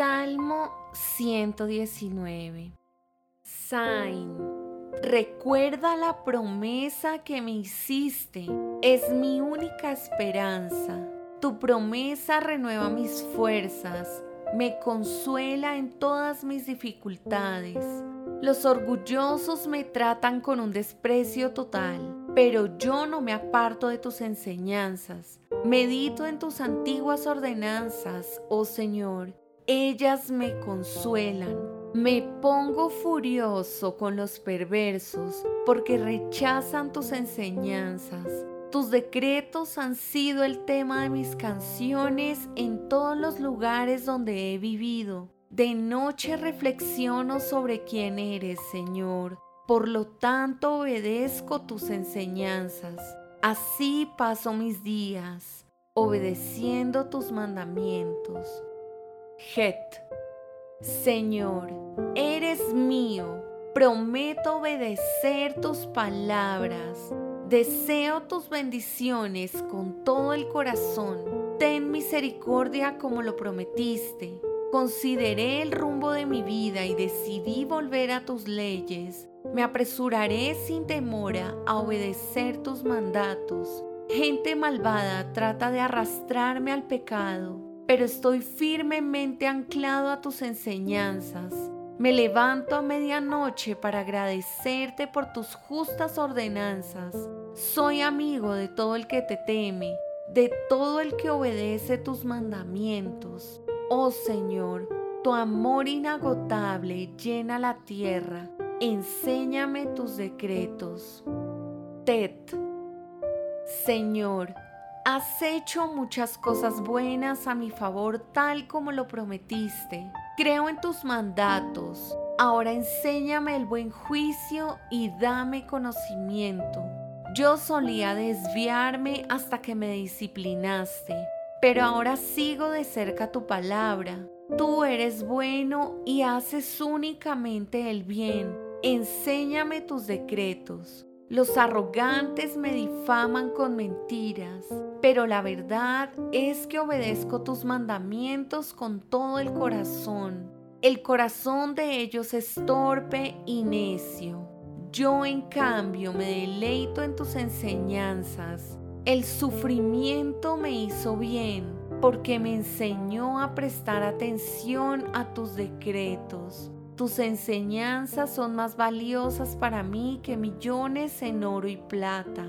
Salmo 119. Sain. Recuerda la promesa que me hiciste. Es mi única esperanza. Tu promesa renueva mis fuerzas. Me consuela en todas mis dificultades. Los orgullosos me tratan con un desprecio total, pero yo no me aparto de tus enseñanzas. Medito en tus antiguas ordenanzas, oh Señor. Ellas me consuelan. Me pongo furioso con los perversos porque rechazan tus enseñanzas. Tus decretos han sido el tema de mis canciones en todos los lugares donde he vivido. De noche reflexiono sobre quién eres, Señor. Por lo tanto obedezco tus enseñanzas. Así paso mis días, obedeciendo tus mandamientos. Señor, eres mío. Prometo obedecer tus palabras. Deseo tus bendiciones con todo el corazón. Ten misericordia como lo prometiste. Consideré el rumbo de mi vida y decidí volver a tus leyes. Me apresuraré sin demora a obedecer tus mandatos. Gente malvada trata de arrastrarme al pecado, pero estoy firmemente anclado a tus enseñanzas. Me levanto a medianoche para agradecerte por tus justas ordenanzas. Soy amigo de todo el que te teme, de todo el que obedece tus mandamientos. Oh Señor, tu amor inagotable llena la tierra. Enséñame tus decretos. Tet. Señor, has hecho muchas cosas buenas a mi favor tal como lo prometiste. Creo en tus mandatos. Ahora enséñame el buen juicio y dame conocimiento. Yo solía desviarme hasta que me disciplinaste pero ahora sigo de cerca tu palabra. Tú eres bueno y haces únicamente el bien. Enséñame tus decretos. Los arrogantes me difaman con mentiras, pero la verdad es que obedezco tus mandamientos con todo el corazón. El corazón de ellos es torpe y necio. Yo en cambio me deleito en tus enseñanzas. El sufrimiento me hizo bien porque me enseñó a prestar atención a tus decretos. Tus enseñanzas son más valiosas para mí que millones en oro y plata.